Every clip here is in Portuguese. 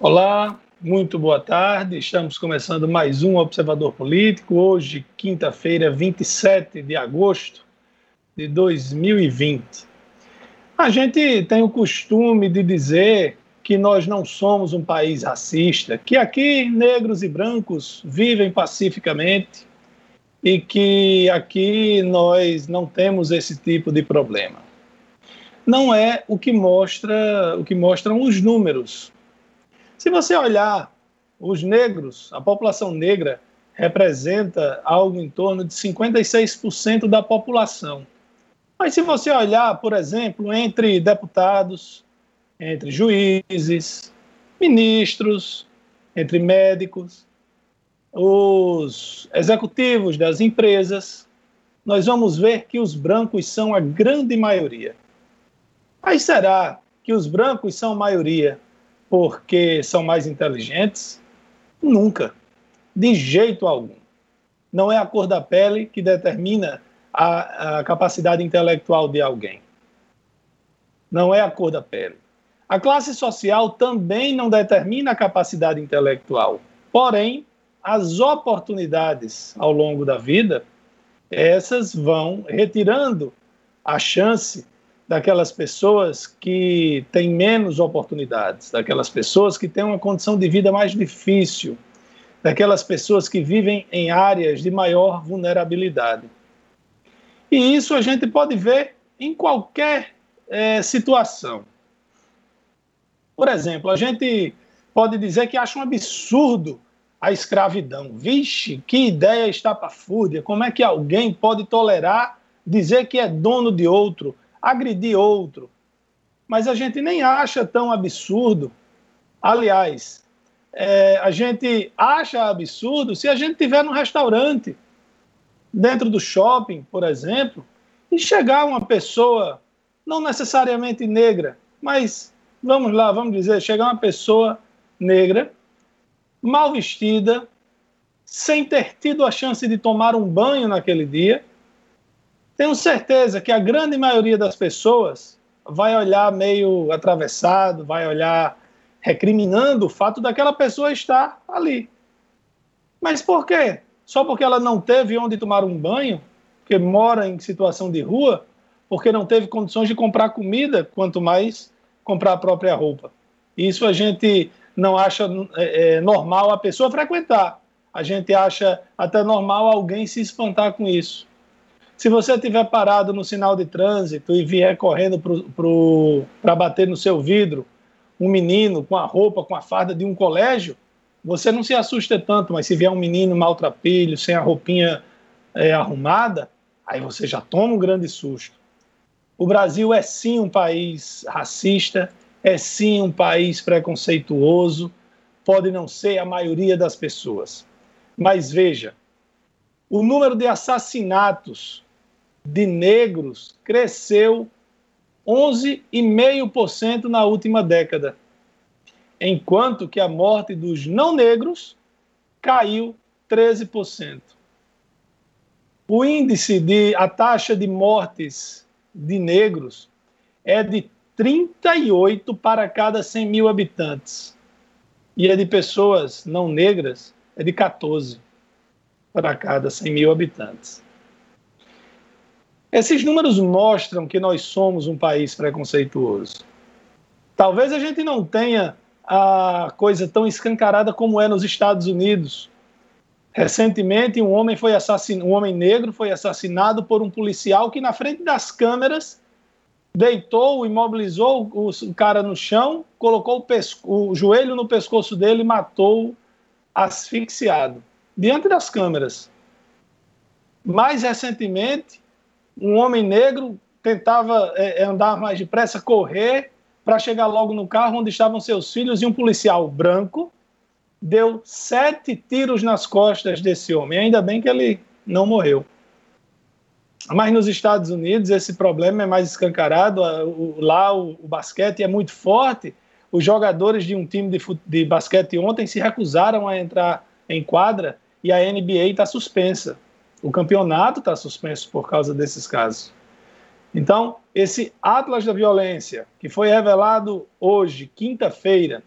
Olá, muito boa tarde. Estamos começando mais um Observador Político. Hoje, quinta-feira, 27 de agosto de 2020. A gente tem o costume de dizer que nós não somos um país racista, que aqui negros e brancos vivem pacificamente e que aqui nós não temos esse tipo de problema. Não é o que mostra, o que mostram os números se você olhar os negros, a população negra representa algo em torno de 56% da população. Mas se você olhar, por exemplo, entre deputados, entre juízes, ministros, entre médicos, os executivos das empresas, nós vamos ver que os brancos são a grande maioria. Aí será que os brancos são maioria porque são mais inteligentes? Nunca. De jeito algum. Não é a cor da pele que determina a, a capacidade intelectual de alguém. Não é a cor da pele. A classe social também não determina a capacidade intelectual. Porém, as oportunidades ao longo da vida, essas vão retirando a chance daquelas pessoas que têm menos oportunidades, daquelas pessoas que têm uma condição de vida mais difícil, daquelas pessoas que vivem em áreas de maior vulnerabilidade. E isso a gente pode ver em qualquer é, situação. Por exemplo, a gente pode dizer que acha um absurdo a escravidão. Vixe, que ideia estapafúrdia! Como é que alguém pode tolerar dizer que é dono de outro, agredir outro. Mas a gente nem acha tão absurdo. Aliás, é, a gente acha absurdo se a gente estiver num restaurante, dentro do shopping, por exemplo, e chegar uma pessoa, não necessariamente negra, mas vamos lá, vamos dizer, chegar uma pessoa negra, mal vestida, sem ter tido a chance de tomar um banho naquele dia, tenho certeza que a grande maioria das pessoas vai olhar meio atravessado, vai olhar recriminando o fato daquela pessoa estar ali. Mas por quê? Só porque ela não teve onde tomar um banho, porque mora em situação de rua, porque não teve condições de comprar comida, quanto mais comprar a própria roupa. Isso a gente não acha é, é, normal a pessoa frequentar. A gente acha até normal alguém se espantar com isso. Se você estiver parado no sinal de trânsito e vier correndo para bater no seu vidro um menino com a roupa, com a farda de um colégio, você não se assusta tanto, mas se vier um menino maltrapilho, sem a roupinha é, arrumada, aí você já toma um grande susto. O Brasil é sim um país racista, é sim um país preconceituoso, pode não ser a maioria das pessoas. Mas veja, o número de assassinatos de negros cresceu 11,5% na última década, enquanto que a morte dos não negros caiu 13%. O índice de a taxa de mortes de negros é de 38 para cada 100 mil habitantes. E a de pessoas não negras é de 14 para cada 100 mil habitantes. Esses números mostram que nós somos um país preconceituoso. Talvez a gente não tenha a coisa tão escancarada como é nos Estados Unidos. Recentemente, um homem foi assassinado, um homem negro foi assassinado por um policial que na frente das câmeras deitou, imobilizou o cara no chão, colocou o, o joelho no pescoço dele e matou asfixiado diante das câmeras. Mais recentemente, um homem negro tentava é, é, andar mais depressa, correr, para chegar logo no carro onde estavam seus filhos, e um policial branco deu sete tiros nas costas desse homem. Ainda bem que ele não morreu. Mas nos Estados Unidos esse problema é mais escancarado. Lá o, o basquete é muito forte. Os jogadores de um time de, de basquete ontem se recusaram a entrar em quadra e a NBA está suspensa. O campeonato está suspenso por causa desses casos. Então, esse Atlas da Violência, que foi revelado hoje, quinta-feira,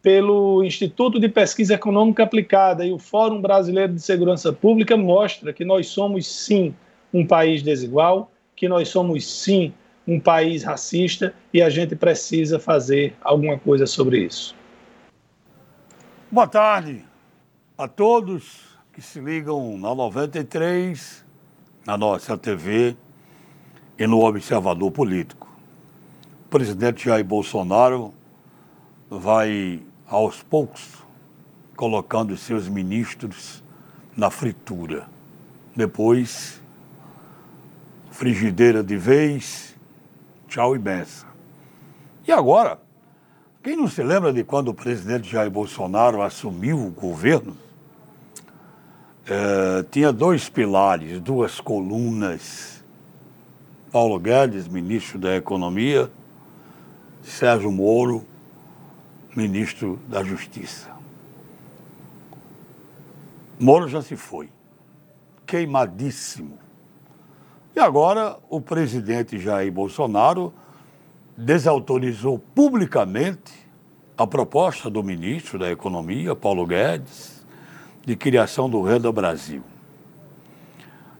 pelo Instituto de Pesquisa Econômica Aplicada e o Fórum Brasileiro de Segurança Pública mostra que nós somos sim um país desigual, que nós somos sim um país racista e a gente precisa fazer alguma coisa sobre isso. Boa tarde a todos que se ligam na 93, na nossa TV e no Observador Político. O presidente Jair Bolsonaro vai, aos poucos, colocando seus ministros na fritura. Depois, frigideira de vez, tchau e benção. E agora, quem não se lembra de quando o presidente Jair Bolsonaro assumiu o governo? É, tinha dois pilares, duas colunas. Paulo Guedes, ministro da Economia, Sérgio Moro, ministro da Justiça. Moro já se foi, queimadíssimo. E agora o presidente Jair Bolsonaro desautorizou publicamente a proposta do ministro da Economia, Paulo Guedes, de criação do Renda Brasil.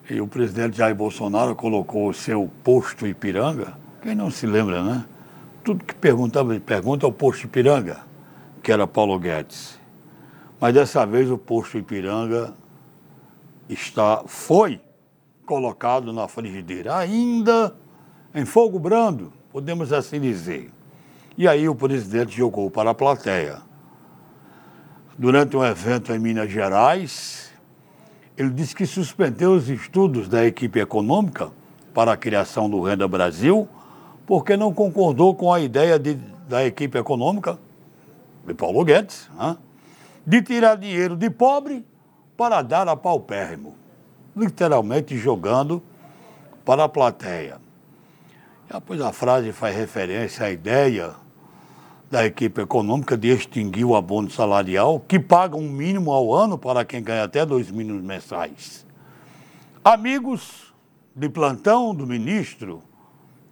E o presidente Jair Bolsonaro colocou o seu posto Ipiranga, quem não se lembra, né? Tudo que perguntava, pergunta ao posto Ipiranga que era Paulo Guedes. Mas dessa vez o posto Ipiranga está, foi colocado na frigideira, ainda em fogo brando, podemos assim dizer. E aí o presidente jogou para a plateia. Durante um evento em Minas Gerais, ele disse que suspendeu os estudos da equipe econômica para a criação do Renda Brasil, porque não concordou com a ideia de, da equipe econômica de Paulo Guedes, né? de tirar dinheiro de pobre para dar a paupérrimo, literalmente jogando para a plateia. E depois a frase faz referência à ideia da equipe econômica de extinguir o abono salarial, que paga um mínimo ao ano para quem ganha até dois mínimos mensais. Amigos de plantão do ministro,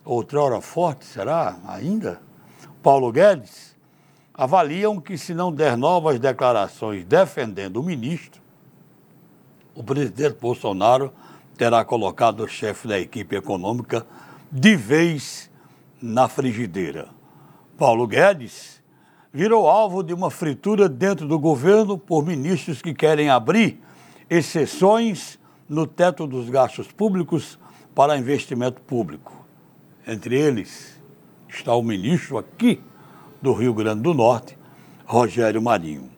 outrora forte, será ainda? Paulo Guedes, avaliam que, se não der novas declarações defendendo o ministro, o presidente Bolsonaro terá colocado o chefe da equipe econômica de vez na frigideira. Paulo Guedes virou alvo de uma fritura dentro do governo por ministros que querem abrir exceções no teto dos gastos públicos para investimento público. Entre eles está o ministro aqui do Rio Grande do Norte, Rogério Marinho.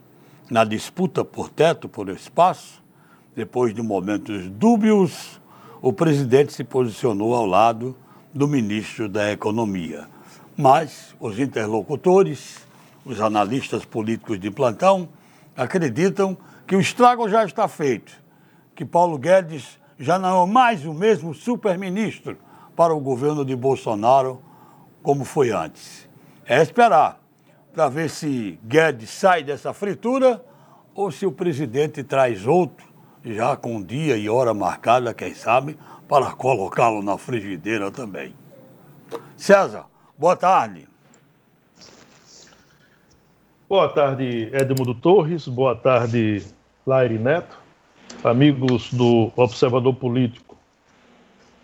Na disputa por teto, por espaço, depois de momentos dúbios, o presidente se posicionou ao lado do ministro da Economia. Mas os interlocutores, os analistas políticos de plantão, acreditam que o estrago já está feito, que Paulo Guedes já não é mais o mesmo super-ministro para o governo de Bolsonaro como foi antes. É esperar para ver se Guedes sai dessa fritura ou se o presidente traz outro, já com dia e hora marcada, quem sabe, para colocá-lo na frigideira também. César, boa tarde. Boa tarde, Edmundo Torres. Boa tarde, Laire Neto. Amigos do Observador Político.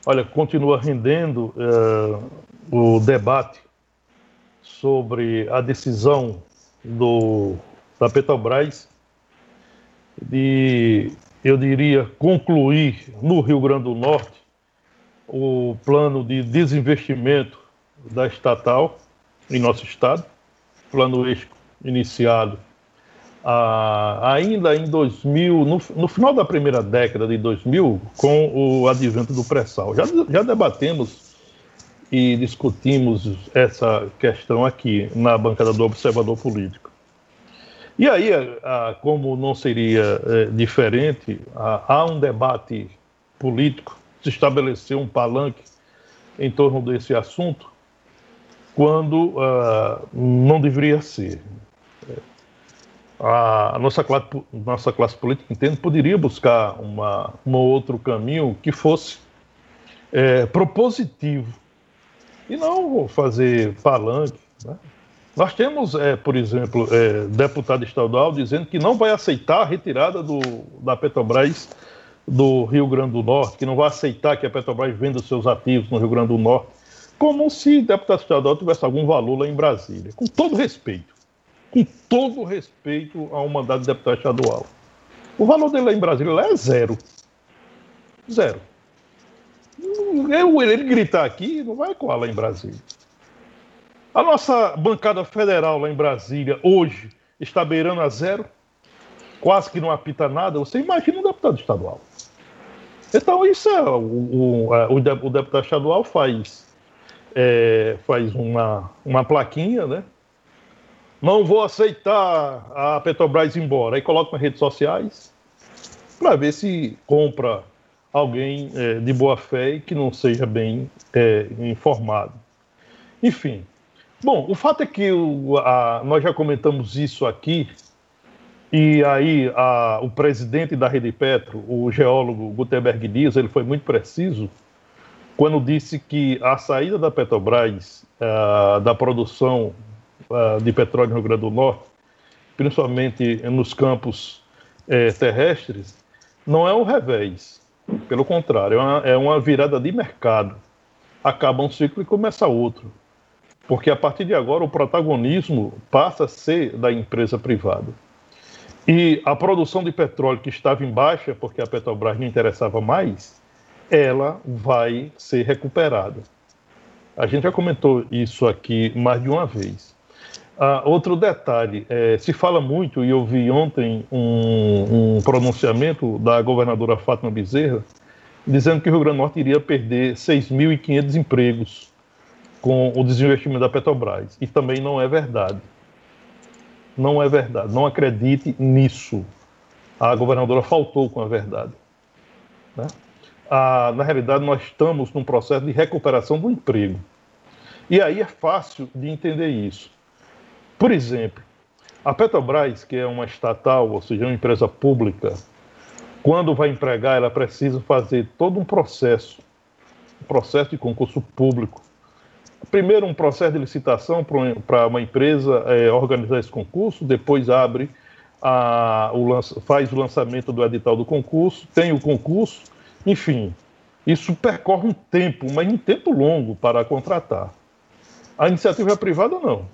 Olha, continua rendendo uh, o debate sobre a decisão do, da Petrobras de, eu diria, concluir no Rio Grande do Norte o plano de desinvestimento da estatal em nosso estado, plano iniciado ah, ainda em 2000, no, no, final da primeira década de 2000, com o advento do pré-sal. Já, já debatemos e discutimos essa questão aqui na bancada do Observador Político. E aí, como não seria é, diferente, há um debate político, se estabeleceu um palanque em torno desse assunto, quando uh, não deveria ser. A nossa classe, nossa classe política, entende, poderia buscar uma, um outro caminho que fosse é, propositivo e não fazer palanque. Né? Nós temos, é, por exemplo, é, deputado estadual dizendo que não vai aceitar a retirada do, da Petrobras do Rio Grande do Norte, que não vai aceitar que a Petrobras venda seus ativos no Rio Grande do Norte, como se deputado estadual tivesse algum valor lá em Brasília. Com todo respeito, com todo respeito ao mandato de deputado estadual. O valor dele lá em Brasília é zero. Zero. Eu, ele gritar aqui não vai ecoar lá em Brasília. A nossa bancada federal lá em Brasília, hoje, está beirando a zero, quase que não apita nada. Você imagina um deputado estadual. Então, isso é. O, o, o, o deputado estadual faz, é, faz uma, uma plaquinha, né? Não vou aceitar a Petrobras embora. Aí coloca nas redes sociais para ver se compra alguém é, de boa fé e que não seja bem é, informado. Enfim, Bom, o fato é que o, a, nós já comentamos isso aqui, e aí a, o presidente da Rede Petro, o geólogo Gutenberg Dias, ele foi muito preciso quando disse que a saída da Petrobras uh, da produção uh, de petróleo no Rio Grande do Norte, principalmente nos campos uh, terrestres, não é um revés. Pelo contrário, é uma, é uma virada de mercado. Acaba um ciclo e começa outro porque a partir de agora o protagonismo passa a ser da empresa privada. E a produção de petróleo que estava em baixa, porque a Petrobras não interessava mais, ela vai ser recuperada. A gente já comentou isso aqui mais de uma vez. Ah, outro detalhe, é, se fala muito, e eu vi ontem um, um pronunciamento da governadora Fátima Bezerra, dizendo que o Rio Grande do Norte iria perder 6.500 empregos com o desinvestimento da Petrobras. E também não é verdade. Não é verdade. Não acredite nisso. A governadora faltou com a verdade. Né? Ah, na realidade, nós estamos num processo de recuperação do emprego. E aí é fácil de entender isso. Por exemplo, a Petrobras, que é uma estatal, ou seja, uma empresa pública, quando vai empregar, ela precisa fazer todo um processo, um processo de concurso público, primeiro um processo de licitação para uma empresa é, organizar esse concurso, depois abre a, o, faz o lançamento do edital do concurso, tem o concurso, enfim, isso percorre um tempo, mas um tempo longo para contratar. A iniciativa privada não.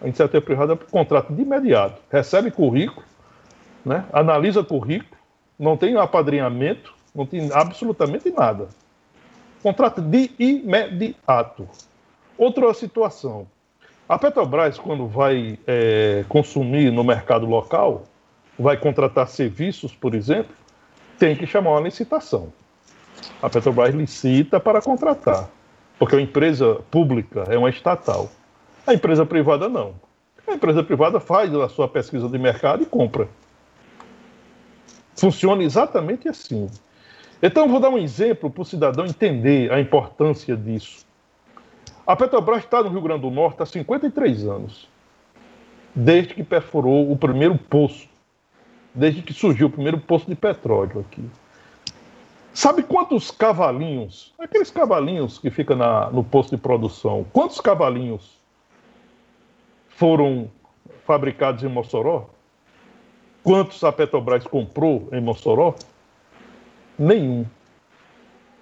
A iniciativa privada contrata de imediato, recebe currículo, né, analisa currículo, não tem apadrinhamento, não tem absolutamente nada. Contrata de imediato. Outra situação. A Petrobras, quando vai é, consumir no mercado local, vai contratar serviços, por exemplo, tem que chamar uma licitação. A Petrobras licita para contratar, porque a empresa pública é uma estatal. A empresa privada não. A empresa privada faz a sua pesquisa de mercado e compra. Funciona exatamente assim. Então, vou dar um exemplo para o cidadão entender a importância disso. A Petrobras está no Rio Grande do Norte há 53 anos, desde que perfurou o primeiro poço, desde que surgiu o primeiro poço de petróleo aqui. Sabe quantos cavalinhos, aqueles cavalinhos que ficam na, no posto de produção, quantos cavalinhos foram fabricados em Mossoró? Quantos a Petrobras comprou em Mossoró? Nenhum.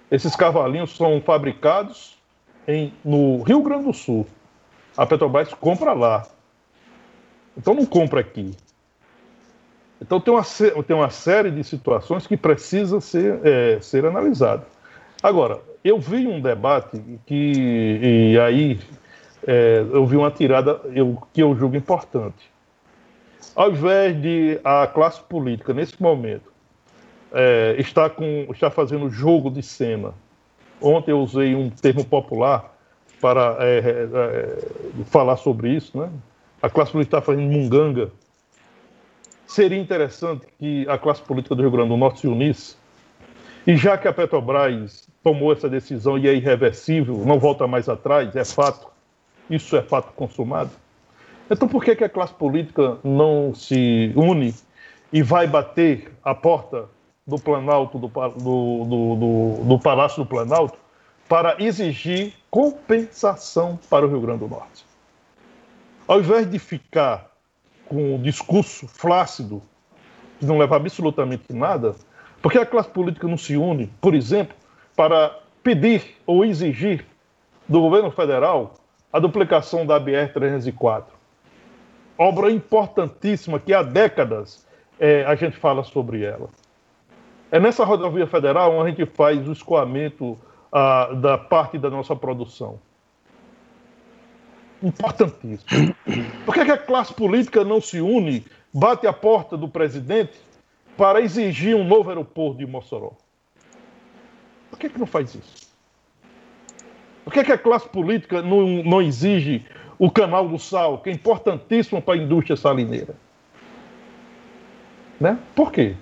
Esses cavalinhos são fabricados em, no Rio Grande do Sul. A Petrobras compra lá. Então não compra aqui. Então tem uma, tem uma série de situações que precisa ser, é, ser analisada. Agora, eu vi um debate que, e aí é, eu vi uma tirada eu, que eu julgo importante. Ao invés de a classe política, nesse momento, é, estar, com, estar fazendo jogo de cena Ontem eu usei um termo popular para é, é, é, falar sobre isso, né? A classe política está fazendo munganga. Seria interessante que a classe política do Rio Grande do Norte se unisse. E já que a Petrobras tomou essa decisão e é irreversível, não volta mais atrás, é fato, isso é fato consumado. Então por que, que a classe política não se une e vai bater a porta do Planalto, do, do, do, do, Palácio do Planalto, para exigir compensação para o Rio Grande do Norte. ao invés de ficar com um discurso flácido, que não leva absolutamente nada, porque a classe política não se une, por exemplo, para pedir ou exigir do governo federal a duplicação da BR-304. Obra importantíssima que há décadas é, a gente fala sobre ela. É nessa rodovia federal onde a gente faz o escoamento ah, da parte da nossa produção. Importantíssimo. Por que, que a classe política não se une, bate a porta do presidente para exigir um novo aeroporto de Mossoró? Por que, que não faz isso? Por que, que a classe política não, não exige o canal do sal, que é importantíssimo para a indústria salineira? Né? Por quê?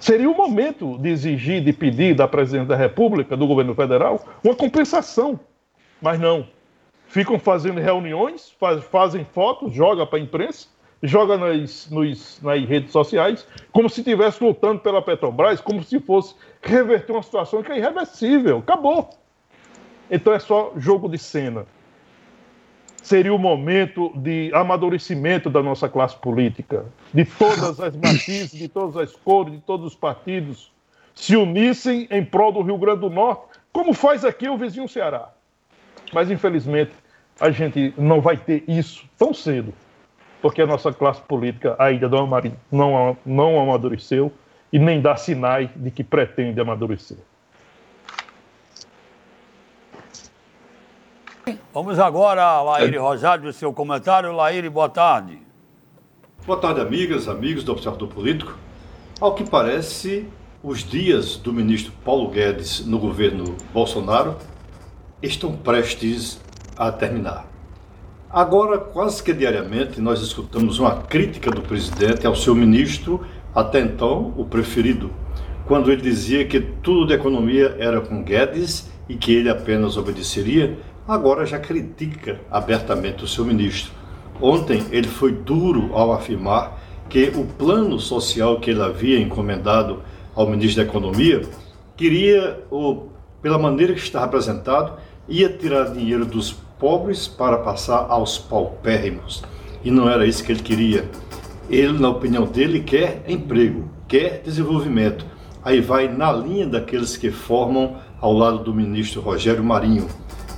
Seria o momento de exigir, de pedir da presidente da República, do governo federal, uma compensação. Mas não. Ficam fazendo reuniões, faz, fazem fotos, joga para a imprensa, joga nas, nos, nas redes sociais, como se estivesse lutando pela Petrobras, como se fosse reverter uma situação que é irreversível. Acabou. Então é só jogo de cena. Seria o momento de amadurecimento da nossa classe política, de todas as matizes, de todas as cores, de todos os partidos se unissem em prol do Rio Grande do Norte, como faz aqui o vizinho Ceará. Mas infelizmente a gente não vai ter isso tão cedo, porque a nossa classe política ainda não, não, não amadureceu e nem dá sinais de que pretende amadurecer. Vamos agora a Laíre Rosário, o seu comentário. Laíre, boa tarde. Boa tarde, amigas, amigos do Observador Político. Ao que parece, os dias do ministro Paulo Guedes no governo Bolsonaro estão prestes a terminar. Agora, quase que diariamente, nós escutamos uma crítica do presidente ao seu ministro, até então o preferido, quando ele dizia que tudo de economia era com Guedes e que ele apenas obedeceria agora já critica abertamente o seu ministro. Ontem ele foi duro ao afirmar que o plano social que ele havia encomendado ao ministro da Economia queria, ou pela maneira que está representado, ia tirar dinheiro dos pobres para passar aos paupérrimos. E não era isso que ele queria. Ele, na opinião dele, quer emprego, quer desenvolvimento. Aí vai na linha daqueles que formam ao lado do ministro Rogério Marinho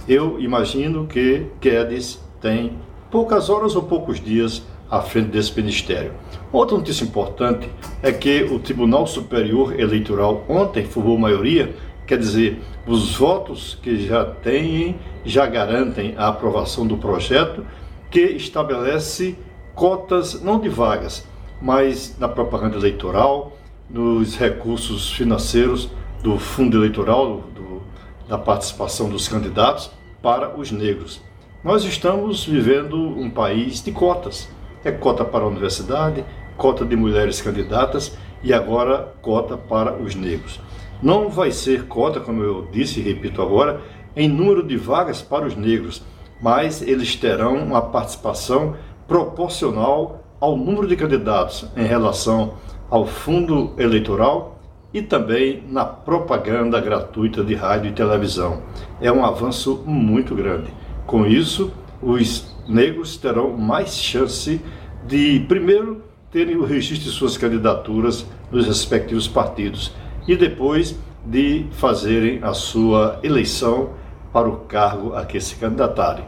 eu imagino que Guedes tem poucas horas ou poucos dias à frente desse ministério. Outra notícia importante é que o Tribunal Superior Eleitoral ontem formou maioria, quer dizer, os votos que já têm já garantem a aprovação do projeto que estabelece cotas não de vagas, mas na propaganda eleitoral, nos recursos financeiros do fundo eleitoral, do, da participação dos candidatos para os negros. Nós estamos vivendo um país de cotas. É cota para a universidade, cota de mulheres candidatas e agora cota para os negros. Não vai ser cota, como eu disse e repito agora, em número de vagas para os negros, mas eles terão uma participação proporcional ao número de candidatos em relação ao fundo eleitoral e também na propaganda gratuita de rádio e televisão. É um avanço muito grande. Com isso, os negros terão mais chance de, primeiro, terem o registro de suas candidaturas nos respectivos partidos e depois de fazerem a sua eleição para o cargo a que se candidatarem.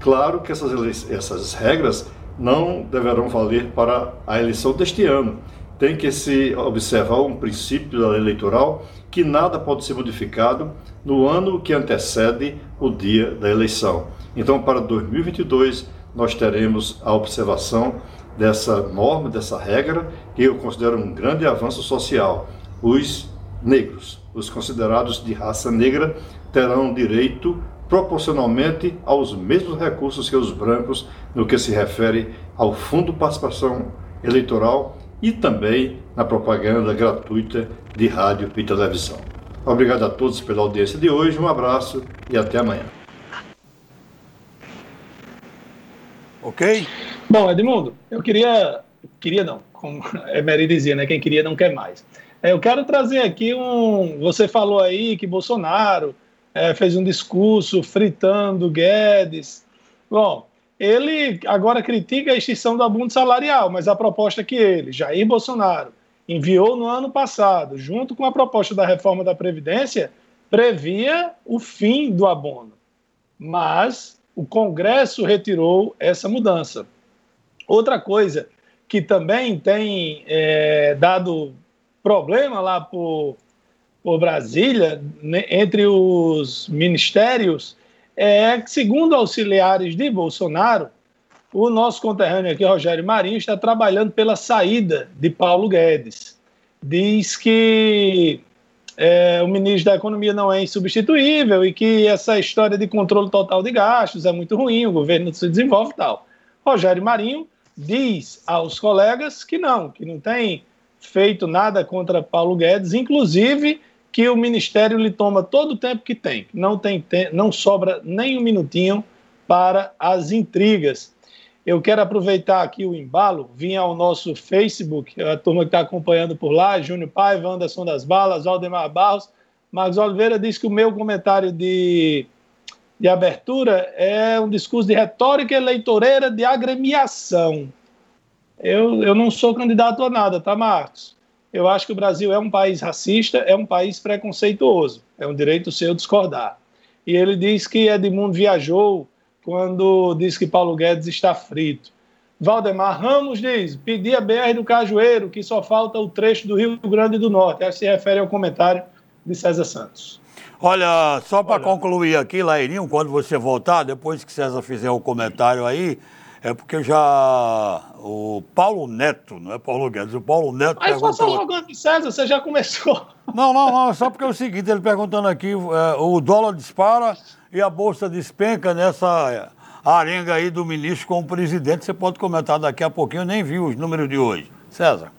Claro que essas, essas regras não deverão valer para a eleição deste ano, tem que se observar um princípio da lei eleitoral que nada pode ser modificado no ano que antecede o dia da eleição. Então, para 2022, nós teremos a observação dessa norma, dessa regra, que eu considero um grande avanço social. Os negros, os considerados de raça negra, terão direito proporcionalmente aos mesmos recursos que os brancos no que se refere ao Fundo de Participação Eleitoral e também na propaganda gratuita de rádio e televisão. Obrigado a todos pela audiência de hoje, um abraço e até amanhã. Ok? Bom, Edmundo, eu queria. Queria não, como Emery dizia, né? Quem queria não quer mais. É, eu quero trazer aqui um. Você falou aí que Bolsonaro é, fez um discurso fritando Guedes. Bom, ele agora critica a extinção do abono salarial, mas a proposta que ele, Jair Bolsonaro, enviou no ano passado, junto com a proposta da reforma da Previdência, previa o fim do abono. Mas o Congresso retirou essa mudança. Outra coisa que também tem é, dado problema lá por, por Brasília, né, entre os ministérios, é que, segundo auxiliares de Bolsonaro, o nosso conterrâneo aqui, Rogério Marinho, está trabalhando pela saída de Paulo Guedes. Diz que é, o ministro da Economia não é insubstituível e que essa história de controle total de gastos é muito ruim, o governo se desenvolve e tal. Rogério Marinho diz aos colegas que não, que não tem feito nada contra Paulo Guedes, inclusive que o ministério lhe toma todo o tempo que tem, não tem te não sobra nem um minutinho para as intrigas. Eu quero aproveitar aqui o embalo, vim ao nosso Facebook, a turma que está acompanhando por lá, Júnior Paiva, Anderson das Balas, Aldemar Barros, Marcos Oliveira disse que o meu comentário de, de abertura é um discurso de retórica eleitoreira de agremiação. Eu, eu não sou candidato a nada, tá, Marcos? Eu acho que o Brasil é um país racista, é um país preconceituoso. É um direito seu discordar. E ele diz que Edmundo viajou quando diz que Paulo Guedes está frito. Valdemar Ramos diz: pedir a BR do Cajueiro, que só falta o trecho do Rio Grande do Norte. Que se refere ao comentário de César Santos. Olha, só para concluir aqui, Lairinho, quando você voltar, depois que César fizer o comentário aí, é porque já o Paulo Neto, não é Paulo Guedes, o Paulo Neto. Mas perguntou... só jogando de César, você já começou. Não, não, não, só porque é o seguinte, ele perguntando aqui, é, o dólar dispara e a Bolsa despenca nessa arenga aí do ministro com o presidente. Você pode comentar daqui a pouquinho, eu nem vi os números de hoje. César.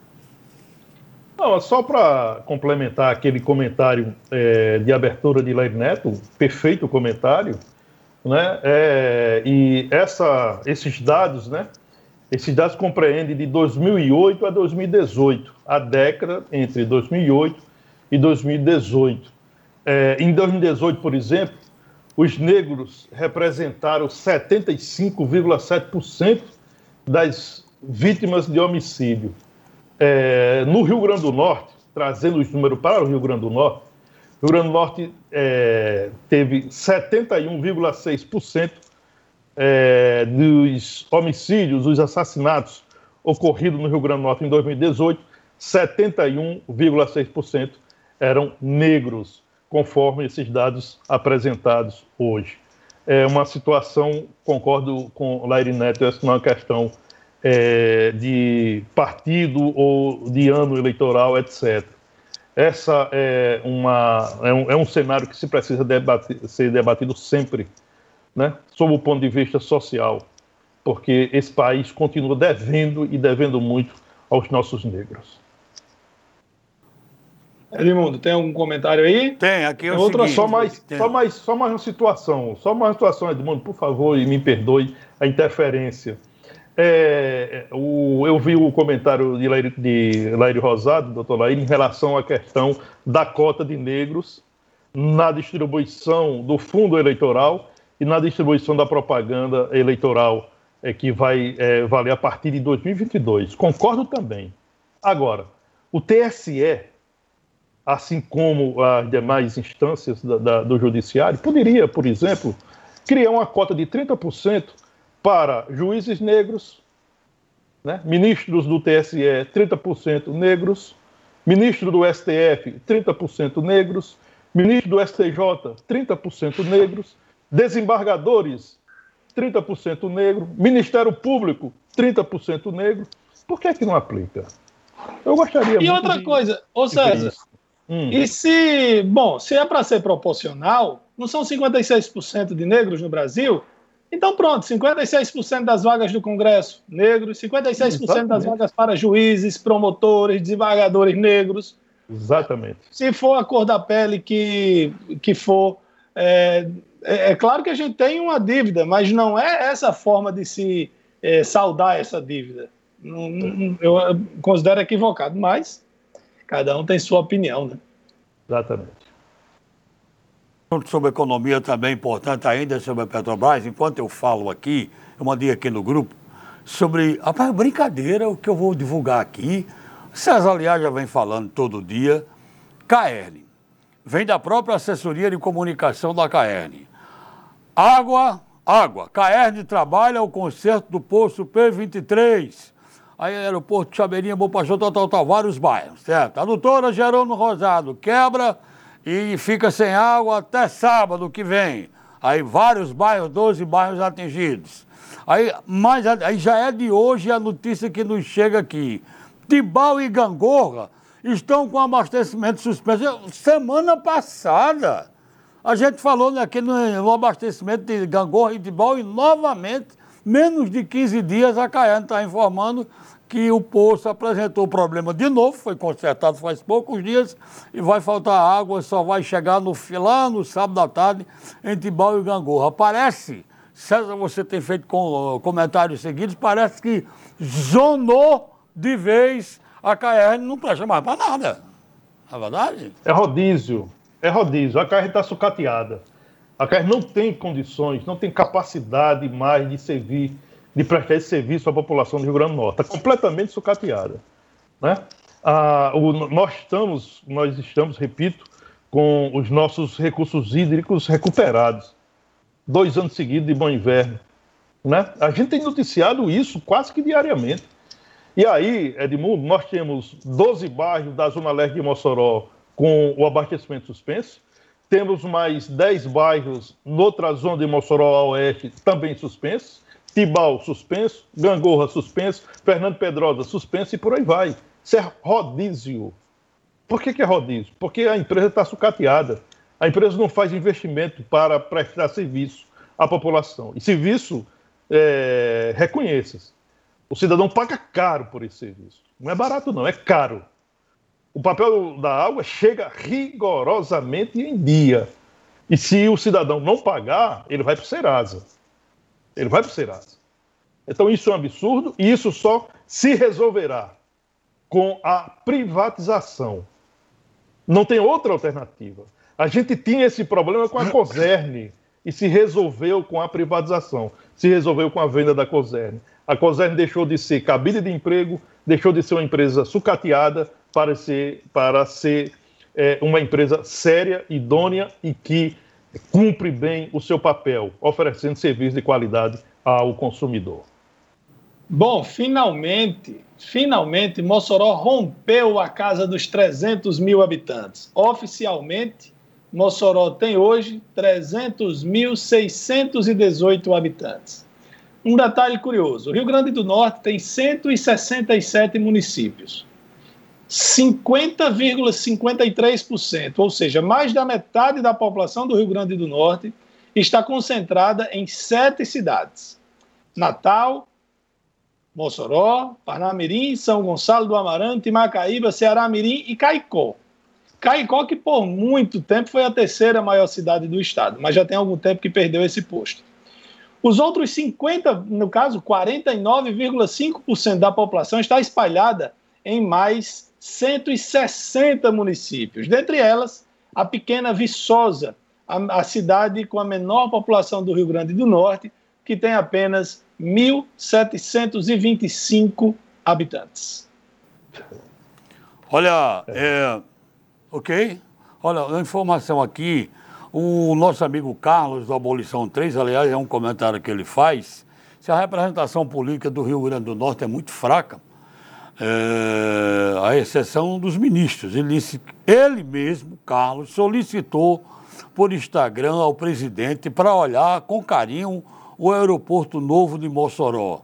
Não, só para complementar aquele comentário é, de abertura de Leir Neto, perfeito comentário, né? É, e essa, esses dados, né? Esses dados compreendem de 2008 a 2018, a década entre 2008 e 2018. É, em 2018, por exemplo, os negros representaram 75,7% das vítimas de homicídio. É, no Rio Grande do Norte, trazendo os números para o Rio Grande do Norte, Rio Grande do Norte é, teve 71,6% é, dos homicídios, dos assassinatos ocorridos no Rio Grande do Norte em 2018, 71,6% eram negros conforme esses dados apresentados hoje. É uma situação, concordo com Laire Neto, essa não é uma questão é, de partido ou de ano eleitoral, etc. Essa é, uma, é, um, é um cenário que se precisa debater, ser debatido sempre, né, sob o ponto de vista social, porque esse país continua devendo e devendo muito aos nossos negros. Edmundo, tem algum comentário aí? Tem, aqui é o Outra, seguinte, só mais, tem. só mais, só mais uma situação, só mais uma situação, Edmundo, por favor, e me perdoe a interferência. É, o, eu vi o comentário de Laire, de Rosado, doutor Laire, em relação à questão da cota de negros na distribuição do fundo eleitoral e na distribuição da propaganda eleitoral é, que vai é, valer a partir de 2022. Concordo também. Agora, o TSE assim como as demais instâncias da, da, do judiciário, poderia, por exemplo, criar uma cota de 30% para juízes negros, né? ministros do TSE, 30% negros, ministro do STF, 30% negros, ministro do STJ, 30% negros, desembargadores, 30% negro, Ministério Público, 30% negro. Por que é que não aplica? Eu gostaria E outra de, coisa, ô César, Hum. E se, bom, se é para ser proporcional, não são 56% de negros no Brasil? Então pronto, 56% das vagas do Congresso negros, 56% Exatamente. das vagas para juízes, promotores, desembargadores negros. Exatamente. Se for a cor da pele que, que for. É, é, é claro que a gente tem uma dívida, mas não é essa forma de se é, saldar essa dívida. Não, não, eu considero equivocado, mas Cada um tem sua opinião, né? Exatamente. Sobre economia também importante ainda sobre a Petrobras, enquanto eu falo aqui, eu mandei aqui no grupo, sobre a brincadeira, o que eu vou divulgar aqui. César, aliás, já vem falando todo dia. KN. Vem da própria assessoria de comunicação da KN. Água, água. KN trabalha o conserto do poço P23. Aí aeroporto Chabeirinha, Bom Pastor, tal, tal, tal, vários bairros, certo? A doutora Jerônimo Rosado quebra e fica sem água até sábado que vem. Aí vários bairros, 12 bairros atingidos. Aí, mas aí já é de hoje a notícia que nos chega aqui. Tibau e Gangorra estão com abastecimento suspenso. Semana passada, a gente falou aqui no, no abastecimento de Gangorra e Tibau e novamente, menos de 15 dias, a Caiana está informando que o poço apresentou problema de novo, foi consertado faz poucos dias e vai faltar água, só vai chegar no lá no sábado à tarde em Tibau e Gangorra. Parece, César, você tem feito com, comentários seguidos, parece que zonou de vez a KR não presta mais para nada. Não é verdade? É rodízio. É rodízio. A KR está sucateada. A KR não tem condições, não tem capacidade mais de servir, de prestar esse serviço à população do Rio Grande do Norte. Está completamente sucateada. Né? Ah, o, nós, estamos, nós estamos, repito, com os nossos recursos hídricos recuperados. Dois anos seguidos de bom inverno. Né? A gente tem noticiado isso quase que diariamente. E aí, Edmundo, nós temos 12 bairros da Zona Leste de Mossoró com o abastecimento suspenso. Temos mais 10 bairros noutra zona de Mossoró a oeste também suspensos. Tibau suspenso, Gangorra suspenso, Fernando Pedrosa suspenso e por aí vai. Isso é rodízio. Por que, que é rodízio? Porque a empresa está sucateada. A empresa não faz investimento para prestar serviço à população. E serviço, é, reconheça o cidadão paga caro por esse serviço. Não é barato, não, é caro. O papel da água chega rigorosamente em dia. E se o cidadão não pagar, ele vai para o Serasa. Ele vai para o Serasa. Então isso é um absurdo e isso só se resolverá com a privatização. Não tem outra alternativa. A gente tinha esse problema com a Coserne e se resolveu com a privatização, se resolveu com a venda da Coserne. A Cosern deixou de ser cabide de emprego, deixou de ser uma empresa sucateada para ser, para ser é, uma empresa séria, idônea e que cumpre bem o seu papel, oferecendo serviço de qualidade ao consumidor. Bom, finalmente, finalmente, Mossoró rompeu a casa dos 300 mil habitantes. Oficialmente, Mossoró tem hoje 300.618 habitantes. Um detalhe curioso: o Rio Grande do Norte tem 167 municípios. 50,53%, ou seja, mais da metade da população do Rio Grande do Norte está concentrada em sete cidades: Natal, Mossoró, Parnamirim, São Gonçalo do Amarante, Macaíba, Ceará Mirim e Caicó. Caicó, que por muito tempo foi a terceira maior cidade do estado, mas já tem algum tempo que perdeu esse posto. Os outros 50, no caso, 49,5% da população está espalhada em mais 160 municípios. Dentre elas, a pequena Viçosa, a, a cidade com a menor população do Rio Grande do Norte, que tem apenas 1.725 habitantes. Olha, é, ok? Olha, a informação aqui o nosso amigo Carlos, do Abolição 3, aliás, é um comentário que ele faz. Se a representação política do Rio Grande do Norte é muito fraca, é, exceção dos ministros. Ele, disse, ele mesmo, Carlos, solicitou por Instagram ao presidente para olhar com carinho o aeroporto novo de Mossoró.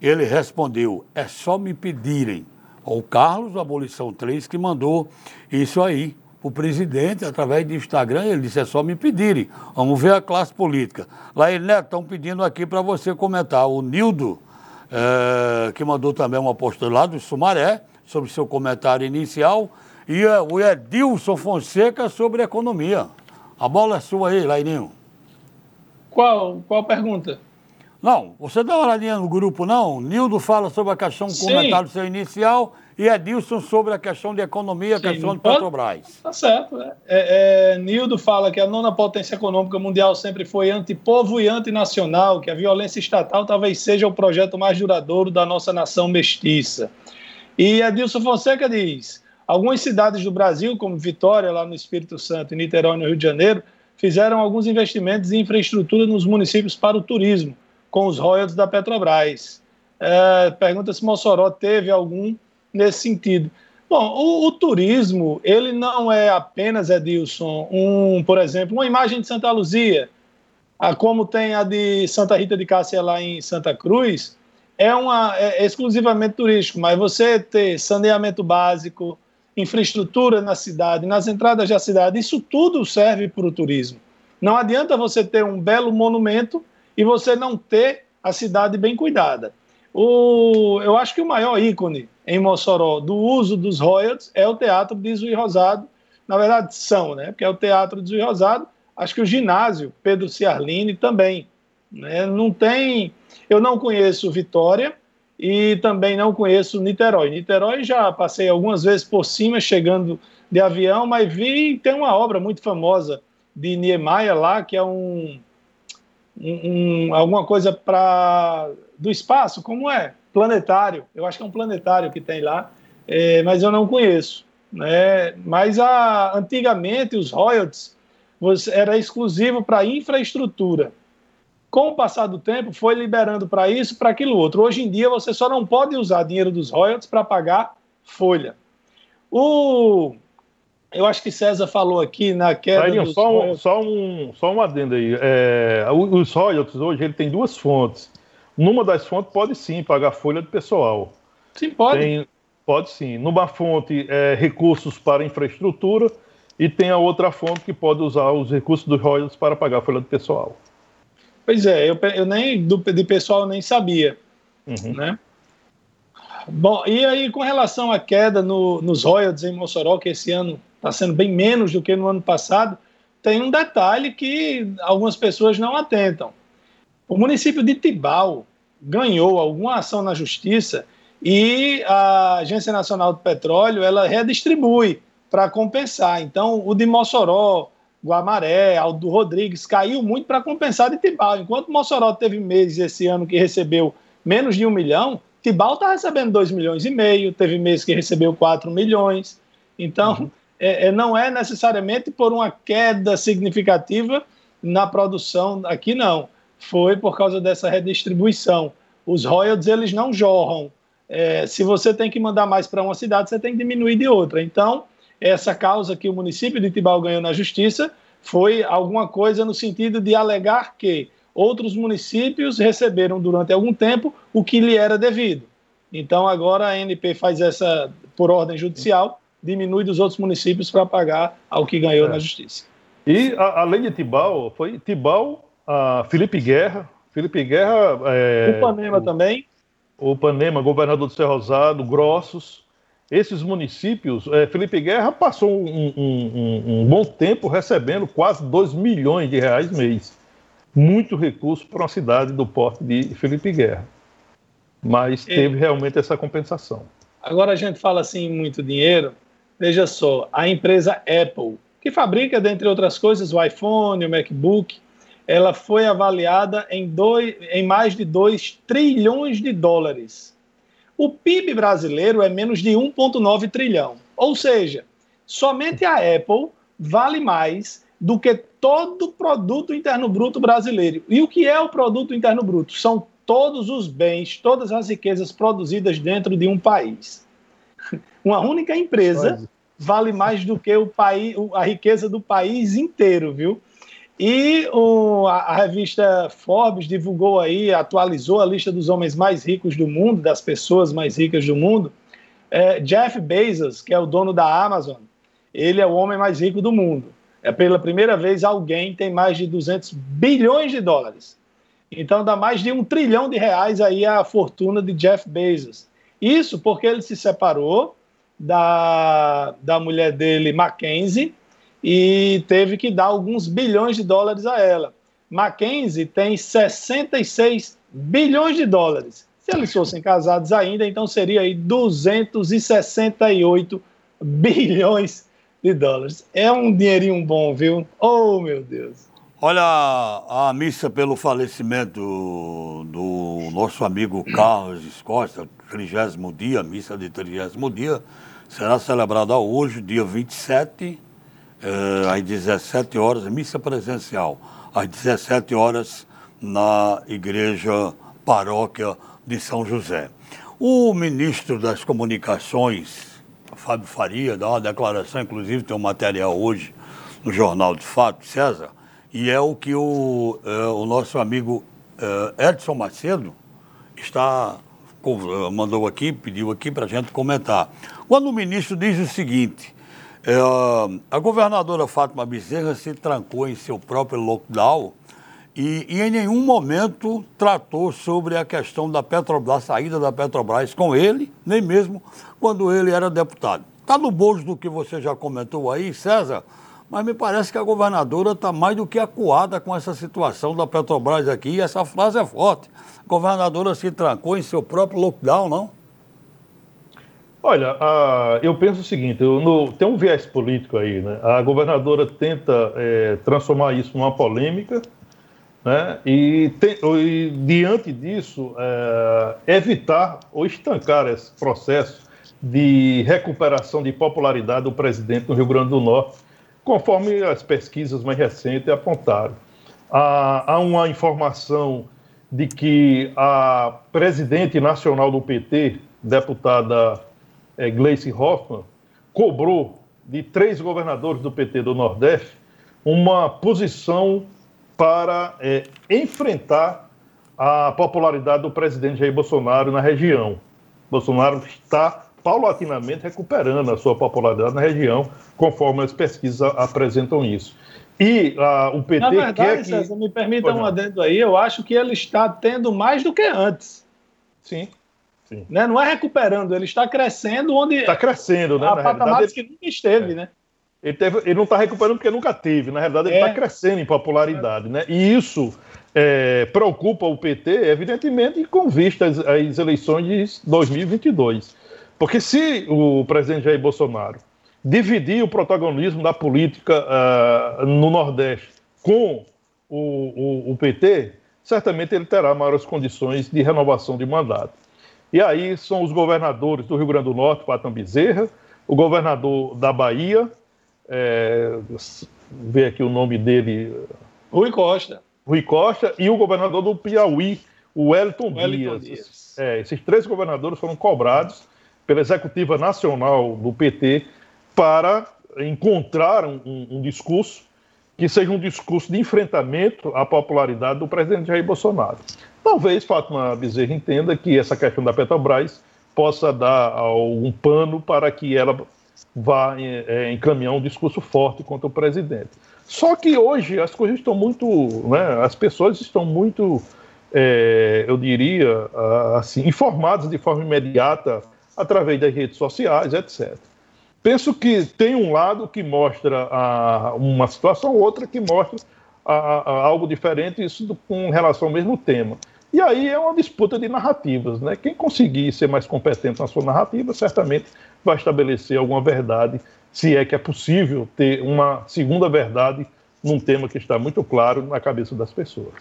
Ele respondeu: é só me pedirem. O Carlos, Abolição 3, que mandou isso aí o presidente, através do Instagram, ele disse, é só me pedirem. Vamos ver a classe política. Lá ele, né, estão pedindo aqui para você comentar. O Nildo, é, que mandou também uma postura lá do Sumaré, sobre seu comentário inicial, e o Edilson Fonseca sobre economia. A bola é sua aí, Laininho. Qual, qual pergunta? Não, você dá uma olhadinha no grupo, não? Nildo fala sobre a questão Sim. comentário seu inicial e Edilson sobre a questão de economia, a questão de Petrobras. Tá certo. Né? É, é, Nildo fala que a nona potência econômica mundial sempre foi antipovo e antinacional, que a violência estatal talvez seja o projeto mais duradouro da nossa nação mestiça. E Edilson Fonseca diz: algumas cidades do Brasil, como Vitória, lá no Espírito Santo, e Niterói, no Rio de Janeiro, fizeram alguns investimentos em infraestrutura nos municípios para o turismo com os royalties da Petrobras. É, pergunta se Mossoró teve algum nesse sentido. Bom, o, o, turismo, ele não é apenas, Edilson, um, por exemplo, uma imagem de Santa Luzia, a, como tem a de Santa Rita de Cássia lá em Santa Cruz, é, uma, é exclusivamente turístico, mas você ter saneamento básico, infraestrutura na cidade, nas entradas da cidade, isso tudo serve para o turismo. Não adianta você ter um belo monumento e você não ter a cidade bem cuidada. O, eu acho que o maior ícone em Mossoró do uso dos royalties é o Teatro de Zui Rosado. Na verdade, são, né? Porque é o Teatro de Zui Rosado. Acho que o ginásio Pedro Ciarline também. Né? Não tem. Eu não conheço Vitória e também não conheço Niterói. Niterói já passei algumas vezes por cima, chegando de avião, mas vi tem uma obra muito famosa de Niemeyer lá, que é um um, um, alguma coisa para do espaço, como é? Planetário. Eu acho que é um planetário que tem lá, é, mas eu não conheço. Né? Mas a, antigamente os royalties você, era exclusivo para infraestrutura. Com o passar do tempo, foi liberando para isso, para aquilo outro. Hoje em dia, você só não pode usar dinheiro dos royalties para pagar folha. O eu acho que César falou aqui na queda. dos só, um, só, um, só um adendo aí. É, os royalties hoje ele tem duas fontes. Numa das fontes pode sim pagar folha de pessoal. Sim, pode. Tem, pode sim. Numa fonte, é, recursos para infraestrutura e tem a outra fonte que pode usar os recursos dos royalties para pagar a folha de pessoal. Pois é, eu, eu nem do, de pessoal nem sabia. Uhum. Né? Bom, e aí com relação à queda no, nos royalties em Mossoró, que esse ano está sendo bem menos do que no ano passado, tem um detalhe que algumas pessoas não atentam. O município de Tibau ganhou alguma ação na justiça e a Agência Nacional do Petróleo ela redistribui para compensar. Então, o de Mossoró, Guamaré, Aldo Rodrigues caiu muito para compensar de Tibau. Enquanto Mossoró teve meses esse ano que recebeu menos de um milhão, Tibau está recebendo 2 milhões e meio, teve meses que recebeu 4 milhões. Então, uhum é, é, não é necessariamente por uma queda significativa na produção, aqui não. Foi por causa dessa redistribuição. Os royalties, eles não jorram. É, se você tem que mandar mais para uma cidade, você tem que diminuir de outra. Então, essa causa que o município de Tibau ganhou na justiça foi alguma coisa no sentido de alegar que outros municípios receberam durante algum tempo o que lhe era devido. Então, agora a ANP faz essa por ordem judicial diminui dos outros municípios para pagar ao que ganhou é. na justiça. E a, além de Tibau, foi Tibau, Felipe Guerra, Felipe Guerra. É, o Panema o, também. O Panema, governador do Cerro Rosado, Grossos. Esses municípios, é, Felipe Guerra passou um, um, um, um, bom tempo recebendo quase 2 milhões de reais mês. Muito recurso para uma cidade do porte de Felipe Guerra. Mas é. teve realmente essa compensação. Agora a gente fala assim muito dinheiro, veja só, a empresa Apple, que fabrica, dentre outras coisas, o iPhone, o MacBook, ela foi avaliada em, dois, em mais de 2 trilhões de dólares. O PIB brasileiro é menos de 1,9 trilhão. Ou seja, somente a Apple vale mais do que todo o produto interno bruto brasileiro. E o que é o produto interno bruto? São todos os bens, todas as riquezas produzidas dentro de um país. Uma única empresa vale mais do que o país, a riqueza do país inteiro, viu? E o, a, a, revista Forbes divulgou aí, atualizou a lista dos homens mais ricos do mundo, das pessoas mais ricas do mundo. É, Jeff Bezos, que é o dono da Amazon, ele é o homem mais rico do mundo. É pela primeira vez alguém tem mais de 200 bilhões de dólares. Então dá mais de um trilhão de reais aí a fortuna de Jeff Bezos. Isso porque ele se separou da, da mulher dele, Mackenzie, e teve que dar alguns bilhões de dólares a ela. Mackenzie tem 66 bilhões de dólares. Se eles fossem casados ainda, então seria aí 268 bilhões de dólares. É um dinheirinho bom, viu? Oh, meu Deus. Olha, a missa pelo falecimento do nosso amigo Carlos Costa, 30 dia, missa de 30 dia, será celebrada hoje, dia 27, eh, às 17 horas, missa presencial, às 17 horas, na Igreja Paróquia de São José. O ministro das Comunicações, Fábio Faria, dá uma declaração, inclusive tem um material hoje no Jornal de Fato, César, e é o que o, é, o nosso amigo é, Edson Macedo está mandou aqui, pediu aqui para a gente comentar. Quando o ministro diz o seguinte, é, a governadora Fátima Bezerra se trancou em seu próprio lockdown e, e, em nenhum momento tratou sobre a questão da Petrobras, da saída da Petrobras com ele, nem mesmo quando ele era deputado. Está no bolso do que você já comentou aí, César, mas me parece que a governadora está mais do que acuada com essa situação da Petrobras aqui, e essa frase é forte. A governadora se trancou em seu próprio lockdown, não? Olha, eu penso o seguinte: eu, no, tem um viés político aí, né? A governadora tenta é, transformar isso numa polêmica né? E, tem, e diante disso, é, evitar ou estancar esse processo de recuperação de popularidade do presidente no Rio Grande do Norte, conforme as pesquisas mais recentes apontaram. Há, há uma informação de que a presidente nacional do PT, deputada é, Gleice Hoffmann, cobrou de três governadores do PT do Nordeste uma posição para é, enfrentar a popularidade do presidente Jair Bolsonaro na região. Bolsonaro está paulatinamente recuperando a sua popularidade na região, conforme as pesquisas apresentam isso. E uh, o PT na verdade, quer que... César, me permita um adendo aí, eu acho que ele está tendo mais do que antes. Sim. Sim. Né? Não é recuperando, ele está crescendo onde. Está crescendo, né? A patamares que nunca esteve, é. né? Ele, teve, ele não está recuperando porque nunca teve. Na verdade, ele está é. crescendo em popularidade. Né? E isso é, preocupa o PT, evidentemente, com vista às, às, eleições de 2022. Porque se o presidente Jair Bolsonaro dividir o protagonismo da política uh, no Nordeste com o, o, o, PT, certamente ele terá maiores condições de renovação de mandato. E aí são os governadores do Rio Grande do Norte, Patam Bezerra, o governador da Bahia, é, ver aqui o nome dele. Rui Costa. Rui Costa e o governador do Piauí, o Wellington, Wellington Dias. Dias. É, esses três governadores foram cobrados pela executiva nacional do PT para encontrar um, um, discurso que seja um discurso de enfrentamento à popularidade do presidente Jair Bolsonaro. Talvez Fátima Bezerra entenda que essa questão da Petrobras possa dar algum pano para que ela vá é, encaminhar um discurso forte contra o presidente. Só que hoje as coisas estão muito, né, as pessoas estão muito, é, eu diria, assim, informadas de forma imediata através das redes sociais, etc. Penso que tem um lado que mostra a, uma situação, outra que mostra a, a, algo diferente, isso do, com relação ao mesmo tema. E aí é uma disputa de narrativas, né? Quem conseguir ser mais competente na sua narrativa, certamente vai estabelecer alguma verdade, se é que é possível ter uma segunda verdade num tema que está muito claro na cabeça das pessoas.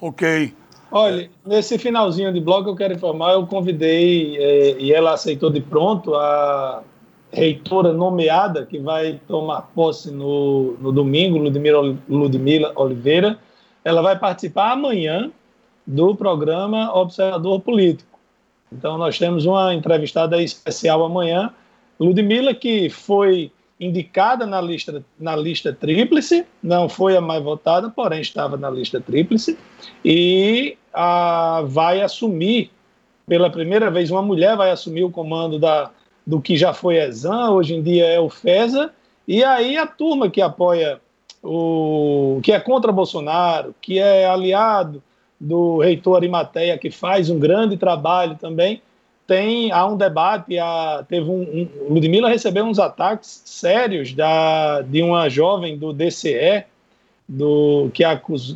Ok. Olha, nesse finalzinho de bloco eu quero informar, eu convidei é, e ela aceitou de pronto a reitora nomeada que vai tomar posse no, no domingo, Ludmila, Ludmila Oliveira. Ela vai participar amanhã do programa Observador Político. Então, nós temos uma entrevistada especial amanhã, Ludmilla, que foi indicada na lista, na lista tríplice, não foi a mais votada, porém estava na lista tríplice, e a, vai assumir, pela primeira vez, uma mulher vai assumir o comando da, do que já foi Exam, hoje em dia é o FESA, e aí a turma que apoia o que é contra Bolsonaro, que é aliado do reitor Arimateia, que faz um grande trabalho também, tem há um debate, há, teve um, um, Ludmilla recebeu uns ataques sérios da, de uma jovem do DCE do que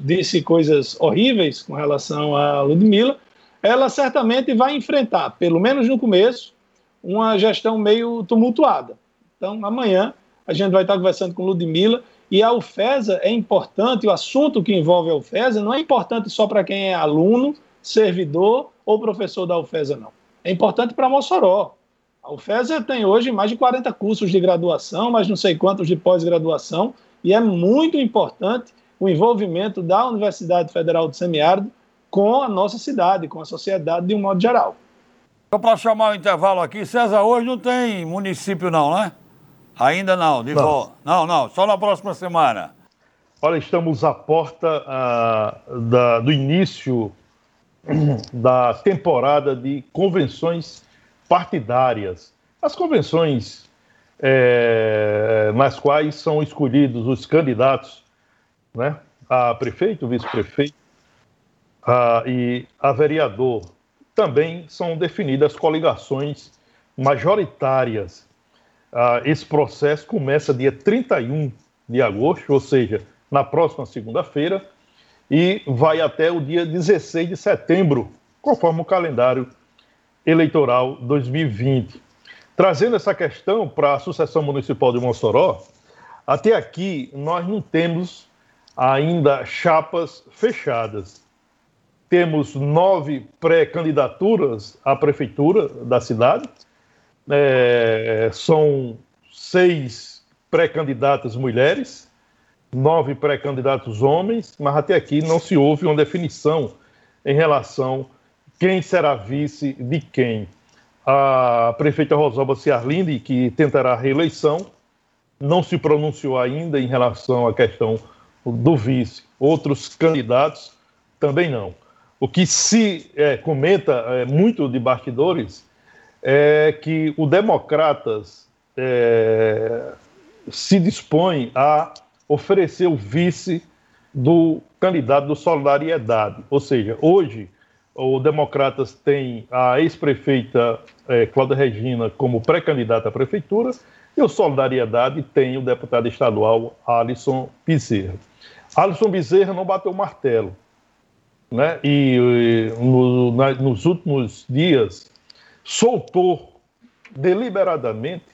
disse coisas horríveis com relação a Ludmilla, ela certamente vai enfrentar, pelo menos no começo, uma gestão meio tumultuada. Então, amanhã a gente vai estar conversando com Ludmilla e a UFESA é importante, o assunto que envolve a UFESA não é importante só para quem é aluno, servidor ou professor da UFESA, não. É importante para Mossoró. A UFESA tem hoje mais de 40 cursos de graduação, mas não sei quantos de pós-graduação, e é muito importante o envolvimento da Universidade Federal do Semiárido com a nossa cidade, com a sociedade de um modo geral. Só para chamar o intervalo aqui, César, hoje não tem município não, né? Ainda não, de não. Não, não, só na próxima semana. Olha, estamos à porta uh, da, do início da temporada de convenções partidárias. As convenções é, nas quais são escolhidos os candidatos né, a prefeito, vice-prefeito a, e a vereador. Também são definidas coligações majoritárias. Ah, esse processo começa dia 31 de agosto, ou seja, na próxima segunda-feira, e vai até o dia 16 de setembro, conforme o calendário eleitoral 2020. Trazendo essa questão para a sucessão municipal de Mossoró, até aqui nós não temos ainda chapas fechadas. Temos nove pré-candidaturas à prefeitura da cidade, é, são seis pré-candidatas mulheres, nove pré-candidatos homens, mas até aqui não se houve uma definição em relação quem será vice de quem. A prefeita Rosalba Ciarlini, que tentará a reeleição, não se pronunciou ainda em relação à questão do vice. Outros candidatos também não. O que se é, comenta é, muito de bastidores é que o Democratas é, se dispõe a oferecer o vice do candidato do Solidariedade. Ou seja, hoje o Democratas tem a ex-prefeita é, Cláudia Regina como pré-candidata à prefeitura e o Solidariedade tem o deputado estadual Alisson Bezerra. Alisson Bezerra não bateu o martelo. Né? E, no, na, nos últimos dias soltou deliberadamente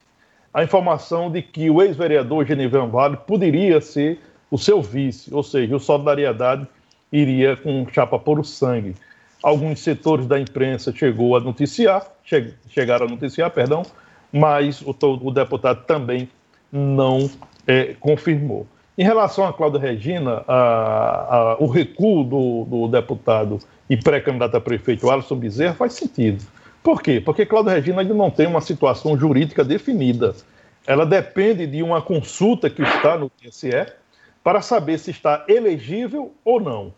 a informação de que o ex-vereador Genivan Vale poderia ser o seu vice, ou seja, o Solidariedade iria com chapa por o sangue. Alguns setores da imprensa chegou a noticiar, che chegaram a noticiar, perdão, mas o, o deputado também não é, confirmou. Em relação a Cláudia Regina, a, a, o recuo do, do deputado e pré-candidato a prefeito Alisson Bezerra faz sentido. Por quê? Porque Cláudia Regina ainda não tem uma situação jurídica definida. Ela depende de uma consulta que está no TSE para saber se está elegível ou não.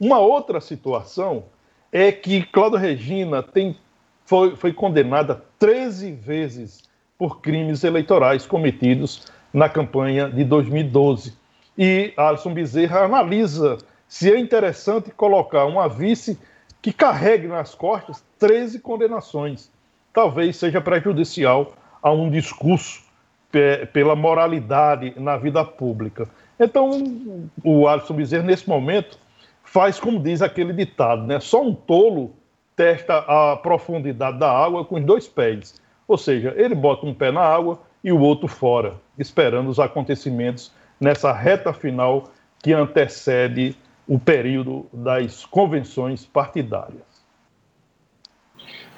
Uma outra situação é que Cláudia Regina tem, foi, foi condenada 13 vezes por crimes eleitorais cometidos na campanha de 2012. E Alisson Bezerra analisa se é interessante colocar uma vice que carregue nas costas 13 condenações. Talvez seja prejudicial a um discurso pela moralidade na vida pública. Então, o Alisson Bezerra, nesse momento, faz como diz aquele ditado, né? Só um tolo testa a profundidade da água com os dois pés. Ou seja, ele bota um pé na água e o outro fora, esperando os acontecimentos nessa reta final que antecede o período das convenções partidárias.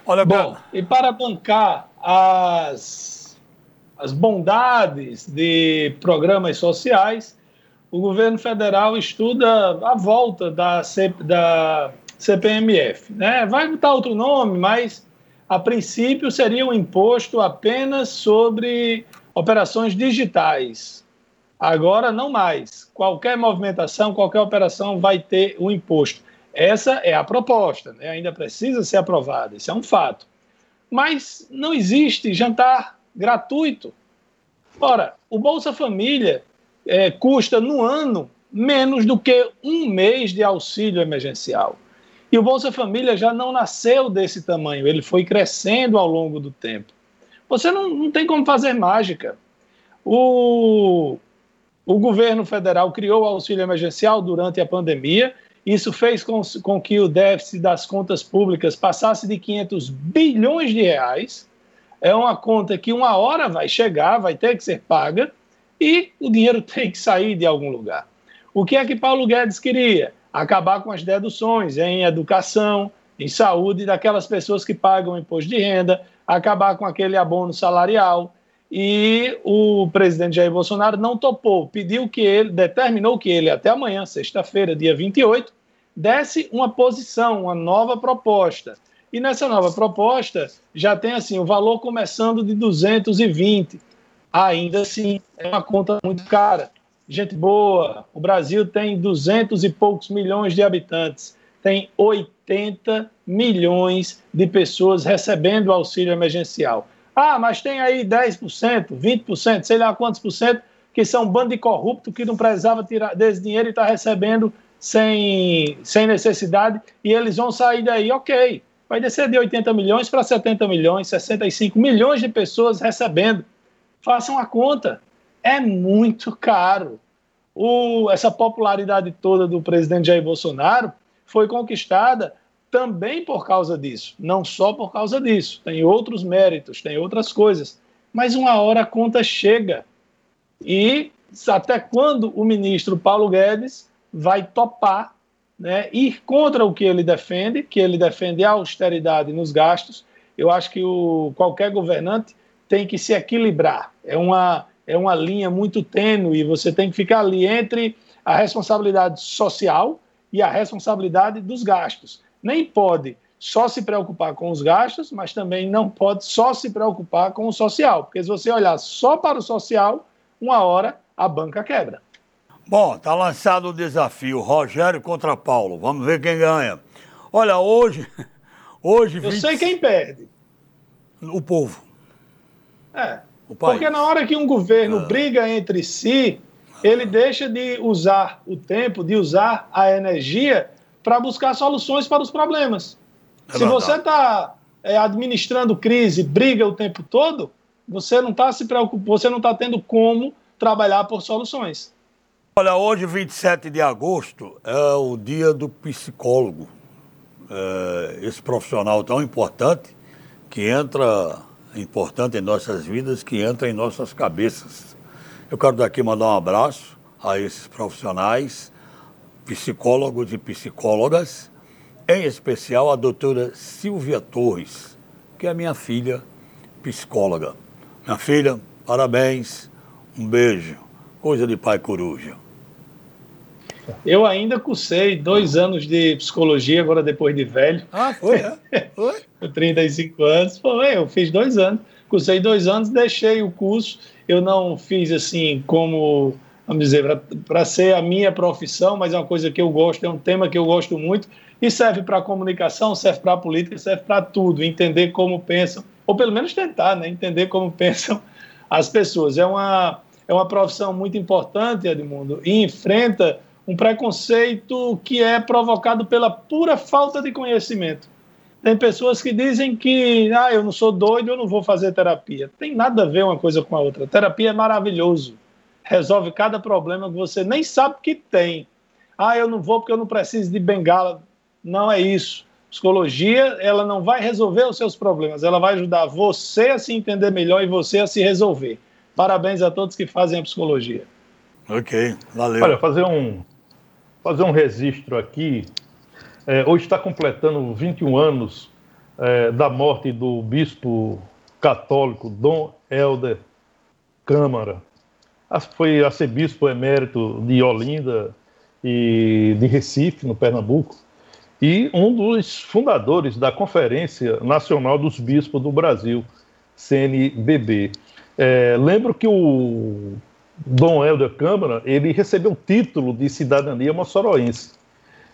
Olha, bom, e para bancar as, as bondades de programas sociais, o governo federal estuda a volta da, C, da CPMF. Né? Vai botar outro nome, mas a princípio seria um imposto apenas sobre operações digitais. Agora, não mais. Qualquer movimentação, qualquer operação vai ter um imposto. Essa é a proposta, né? ainda precisa ser aprovada, isso é um fato. Mas não existe jantar gratuito. Ora, o Bolsa Família é, custa no ano menos do que um mês de auxílio emergencial. E o Bolsa Família já não nasceu desse tamanho, ele foi crescendo ao longo do tempo. Você não, não tem como fazer mágica. O, O governo federal criou o auxílio emergencial durante a pandemia. Isso fez com, com que o déficit das contas públicas passasse de 500 bilhões de reais. É uma conta que uma hora vai chegar, vai ter que ser paga, e o dinheiro tem que sair de algum lugar. O que é que Paulo Guedes queria? Acabar com as deduções em educação, em saúde daquelas pessoas que pagam imposto de renda, acabar com aquele abono salarial. E o presidente Jair Bolsonaro não topou, pediu que ele, determinou que ele, até amanhã, sexta-feira, dia 28, desse uma posição, uma nova proposta. E nessa nova proposta já tem assim o valor começando de 220. Ainda assim, é uma conta muito cara. Gente boa, o Brasil tem 200 e poucos milhões de habitantes, tem 80 milhões de pessoas recebendo auxílio emergencial. Ah, mas tem aí 10%, 20%, sei lá quantos por cento, que são um bando de corrupto que não precisava tirar desse dinheiro e está recebendo sem, sem necessidade e eles vão sair daí, ok. Vai descer de 80 milhões para 70 milhões, 65 milhões de pessoas recebendo. Façam a conta. É muito caro. O, essa popularidade toda do presidente Jair Bolsonaro foi conquistada também por causa disso, não só por causa disso. Tem outros méritos, tem outras coisas. Mas uma hora a conta chega. E até quando o ministro Paulo Guedes vai topar né, ir contra o que ele defende, que ele defende a austeridade nos gastos. Eu acho que o, qualquer governante tem que se equilibrar. É uma, é uma linha muito tênue, você tem que ficar ali entre a responsabilidade social e a responsabilidade dos gastos. Nem pode só se preocupar com os gastos, mas também não pode só se preocupar com o social, porque se você olhar só para o social, uma hora a banca quebra. Bom, tá lançado o desafio, Rogério contra Paulo. Vamos ver quem ganha. Olha, hoje. hoje Eu 20... sei quem perde. O povo. É. O porque na hora que um governo é. briga entre si, ele deixa de usar o tempo, de usar a energia para buscar soluções para os problemas. É Se verdade. você está é, administrando crise, briga o tempo todo, você não está se preocupando, você não está tendo como trabalhar por soluções. Olha, hoje, 27 de agosto, é o dia do psicólogo. É, esse profissional tão importante que entra, importante em nossas vidas, que entra em nossas cabeças. Eu quero daqui mandar um abraço a esses profissionais, psicólogos e psicólogas, em especial a doutora Silvia Torres, que é minha filha psicóloga. Minha filha, parabéns, um beijo, coisa de pai coruja. Eu ainda cursei dois anos de psicologia, agora depois de velho. Ah, foi? É? Foi? Com 35 anos. Foi, eu fiz dois anos. Cursei dois anos, deixei o curso. Eu não fiz assim como, vamos dizer, para ser a minha profissão, mas é uma coisa que eu gosto, é um tema que eu gosto muito. E serve para comunicação, serve para política, serve para tudo. Entender como pensam, ou pelo menos tentar, né? Entender como pensam as pessoas. É uma, é uma profissão muito importante, Edmundo, e enfrenta um preconceito que é provocado pela pura falta de conhecimento. Tem pessoas que dizem que, ah, eu não sou doido, eu não vou fazer terapia. Tem nada a ver uma coisa com a outra. Terapia é maravilhoso. Resolve cada problema que você nem sabe que tem. Ah, eu não vou porque eu não preciso de bengala. Não é isso. Psicologia, ela não vai resolver os seus problemas, ela vai ajudar você a se entender melhor e você a se resolver. Parabéns a todos que fazem a psicologia. Ok, valeu. Olha, fazer um, fazer um registro aqui. É, hoje está completando 21 anos é, da morte do bispo católico Dom Helder Câmara. Foi arcebispo emérito de Olinda e de Recife, no Pernambuco, e um dos fundadores da Conferência Nacional dos Bispos do Brasil, CNBB. É, lembro que o Dom Helder Câmara, ele recebeu o título de cidadania moçoroense.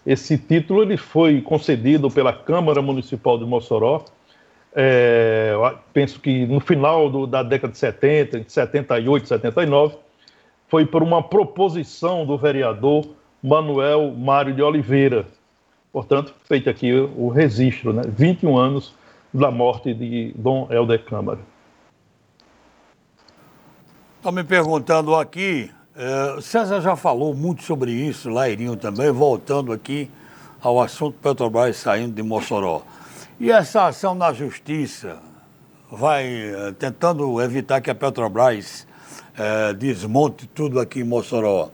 Esse título ele foi concedido pela Câmara Municipal de Mossoró, é, penso que no final do, da década de 70, de 78, 79, foi por uma proposição do vereador Manuel Mário de Oliveira. Portanto, feito aqui o registro, né? 21 anos da morte de Dom Helder Câmara. Estão me perguntando aqui, É, César já falou muito sobre isso, Lairinho também, voltando aqui ao assunto Petrobras saindo de Mossoró. E essa ação na justiça vai é, tentando evitar que a Petrobras é, desmonte tudo aqui em Mossoró.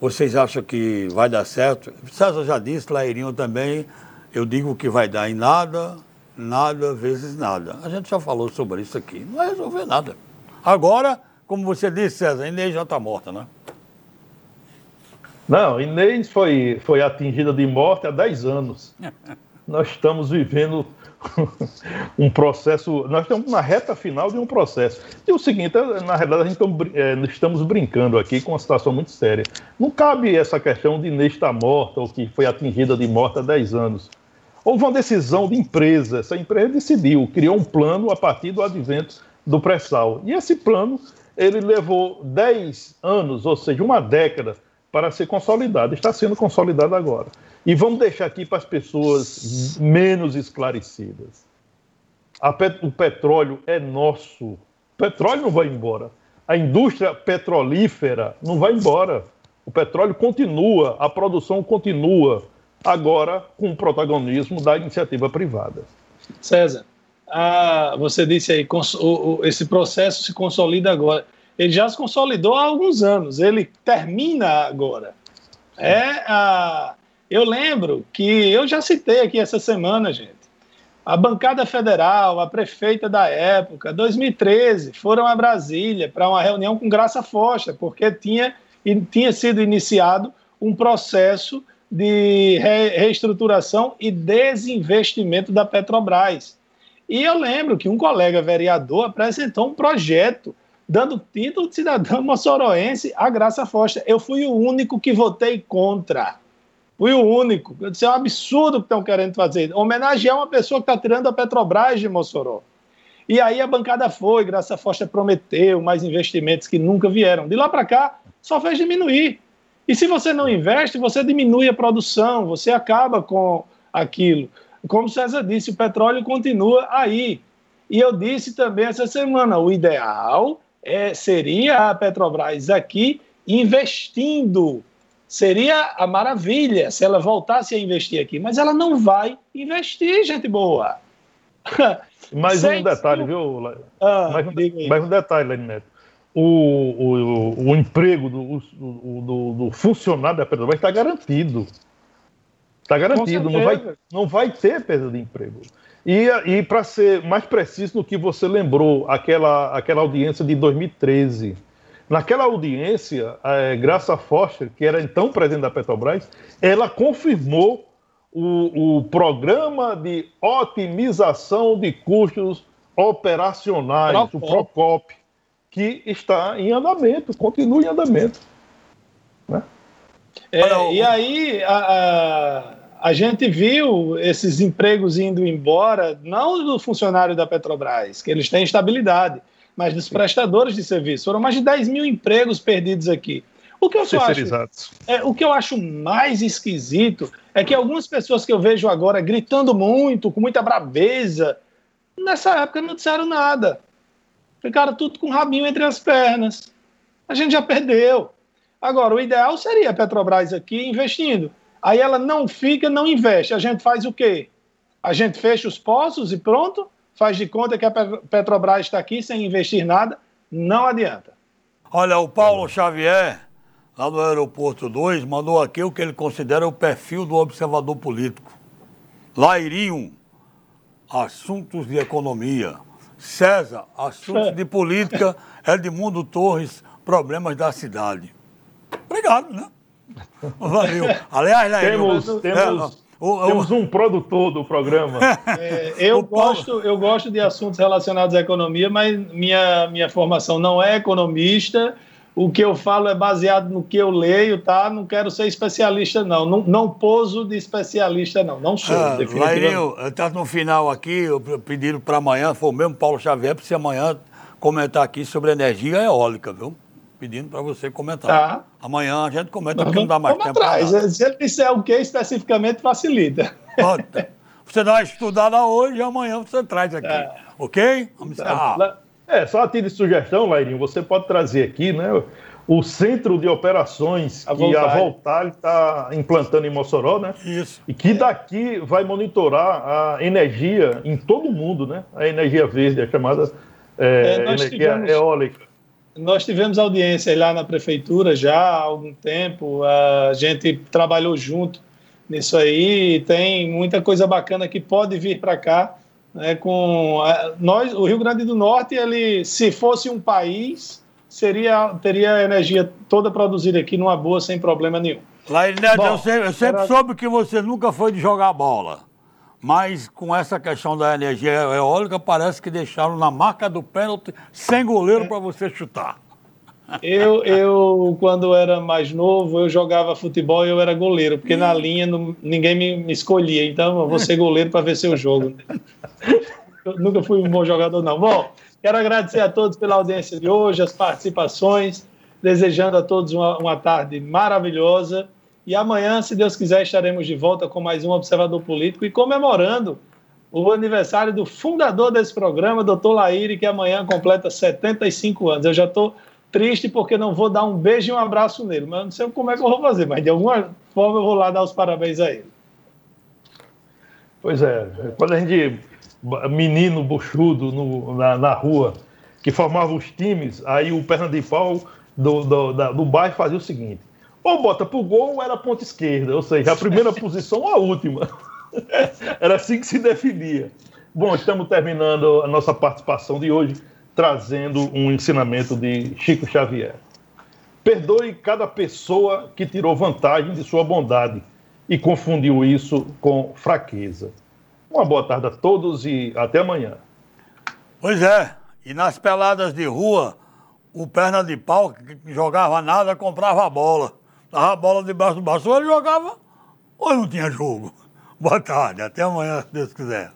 Vocês acham que vai dar certo? César já disse, Lairinho também, eu digo que vai dar em nada, nada vezes nada. A gente já falou sobre isso aqui. Não vai resolver nada. Agora, como você disse, César, a Inês já está morta, né? Não, Inês foi, foi atingida de morte há 10 anos. nós estamos vivendo um processo, nós estamos na reta final de um processo. E o seguinte, na realidade, a gente é, estamos brincando aqui com uma situação muito séria. Não cabe essa questão de Inês estar morta ou que foi atingida de morte há 10 anos. Houve uma decisão de empresa, essa empresa decidiu, criou um plano a partir do advento do pré-sal. E esse plano, ele levou 10 anos, ou seja, uma década, para ser consolidado. Está sendo consolidado agora. E vamos deixar aqui para as pessoas menos esclarecidas. Pet o petróleo é nosso. O petróleo não vai embora. A indústria petrolífera não vai embora. O petróleo continua, a produção continua, agora com o protagonismo da iniciativa privada. César, você disse aí, esse processo se consolida agora. Ele já se consolidou há alguns anos, ele termina agora. É, ah, eu lembro que eu já citei aqui essa semana, gente. A bancada federal, a prefeita da época, 2013, foram a Brasília para uma reunião com Graça Foster, porque tinha, tinha sido iniciado um processo de reestruturação e desinvestimento da Petrobras. E eu lembro que um colega vereador apresentou um projeto dando título de cidadão moçoroense à Graça Foster. Eu fui o único que votei contra. Fui o único. Eu disse, é um absurdo que estão querendo fazer. Homenagear uma pessoa que está tirando a Petrobras de Mossoró. E aí a bancada foi, Graça Foster prometeu mais investimentos que nunca vieram. De lá para cá, só fez diminuir. E se você não investe, você diminui a produção, você acaba com aquilo. Como o César disse, o petróleo continua aí. E eu disse também essa semana: o ideal é, seria a Petrobras aqui investindo. Seria a maravilha se ela voltasse a investir aqui, mas ela não vai investir, gente boa. Mais um detalhe, viu? Ah, mais, um, mais um detalhe, Lenny Neto o, o, o emprego do, do, do, funcionário da Petrobras está garantido. Está garantido, não vai, não vai ter perda de emprego. E, e para ser mais preciso no que você lembrou, aquela, aquela audiência de 2013. Naquela audiência, a Graça Foster, que era então presidente da Petrobras, ela confirmou o, o programa de otimização de custos operacionais, Procop. o PROCOP que está em andamento, continua em andamento. Né? É, e aí a, a, a, gente viu esses empregos indo embora, não do funcionário da Petrobras, que eles têm estabilidade, mas dos prestadores de serviço. Foram mais de 10 mil empregos perdidos aqui. O que, eu acho, é, o que eu acho mais esquisito é que algumas pessoas que eu vejo agora gritando muito, com muita braveza, nessa época não disseram nada. Ficaram tudo com o rabinho entre as pernas. A gente já perdeu. Agora, o ideal seria a Petrobras aqui investindo. Aí ela não fica, não investe. A gente faz o quê? A gente fecha os poços e pronto? Faz de conta que a Petrobras está aqui sem investir nada? Não adianta. Olha, o Paulo Xavier, lá no Aeroporto 2, mandou aqui o que ele considera o perfil do observador político. Lairinho, assuntos de economia. César, assuntos de política, Edmundo Torres, problemas da cidade. Obrigado, né? Valeu. Aliás, né, temos, eu, temos, é, o, temos um produtor do programa. É, eu, gosto, eu gosto de assuntos relacionados à economia, mas minha, minha formação não é economista o que eu falo é baseado no que eu leio, tá? Não quero ser especialista, não. Não, não poso de especialista, não. Não sou, ah, definitivamente. está no final aqui, eu pedindo para amanhã, foi o mesmo Paulo Xavier, para você amanhã comentar aqui sobre energia eólica, viu? Pedindo para você comentar. Tá. Amanhã a gente comenta, porque não dá mais tempo. Atrás. Se ele disser o que especificamente, facilita. Você dá uma estudada hoje e amanhã você traz aqui. É. Ok? Vamos tá. encerrar. É, só a título de sugestão, Lairinho, você pode trazer aqui, né? o centro de operações A que a Voltale. Está implantando em Mossoró, né? Isso. E que daqui vai monitorar a energia em todo o mundo, né? A energia verde, a chamada é, É, energia tivemos- eólica. Nós tivemos audiência lá na prefeitura já há algum tempo, a gente trabalhou junto nisso aí, e tem muita coisa bacana que pode vir para cá. Né, com nós, o Rio Grande do Norte, ele, se fosse um país, seria teria a energia toda produzida aqui numa boa, sem problema nenhum. Bom, eu sempre, eu sempre era- soube que você nunca foi de jogar bola. Mas com essa questão da energia eólica, parece que deixaram na marca do pênalti sem goleiro para você chutar. Eu, eu, quando era mais novo, eu jogava futebol e eu era goleiro, porque na linha não- ninguém me, me escolhia. Então, eu vou ser goleiro para ver seu jogo. Eu nunca fui um bom jogador, não. Bom, quero agradecer a todos pela audiência de hoje, as participações, desejando a todos uma, uma tarde maravilhosa. E amanhã, se Deus quiser, estaremos de volta com mais um Observador Político e comemorando o aniversário do fundador desse programa, doutor Laíre, que amanhã completa 75 anos. Eu já estou triste porque não vou dar um beijo e um abraço nele, mas não sei como é que eu vou fazer, mas de alguma forma eu vou lá dar os parabéns a ele. Pois é, quando a gente, menino buchudo no- na, na rua, que formava os times, aí o perna de pau do, do, do bairro fazia o seguinte: ou bota pro gol ou era ponta esquerda, ou seja, a primeira posição ou a última. Era assim que se definia. Bom, estamos terminando a nossa participação de hoje, trazendo um ensinamento de Chico Xavier. Perdoe cada pessoa que tirou vantagem de sua bondade e confundiu isso com fraqueza. Uma boa tarde a todos e até amanhã. Pois é, e nas peladas de rua, o perna de pau, que jogava nada, comprava a bola. Dava a bola debaixo do braço, ele jogava, ou não tinha jogo. Boa tarde, até amanhã, se Deus quiser.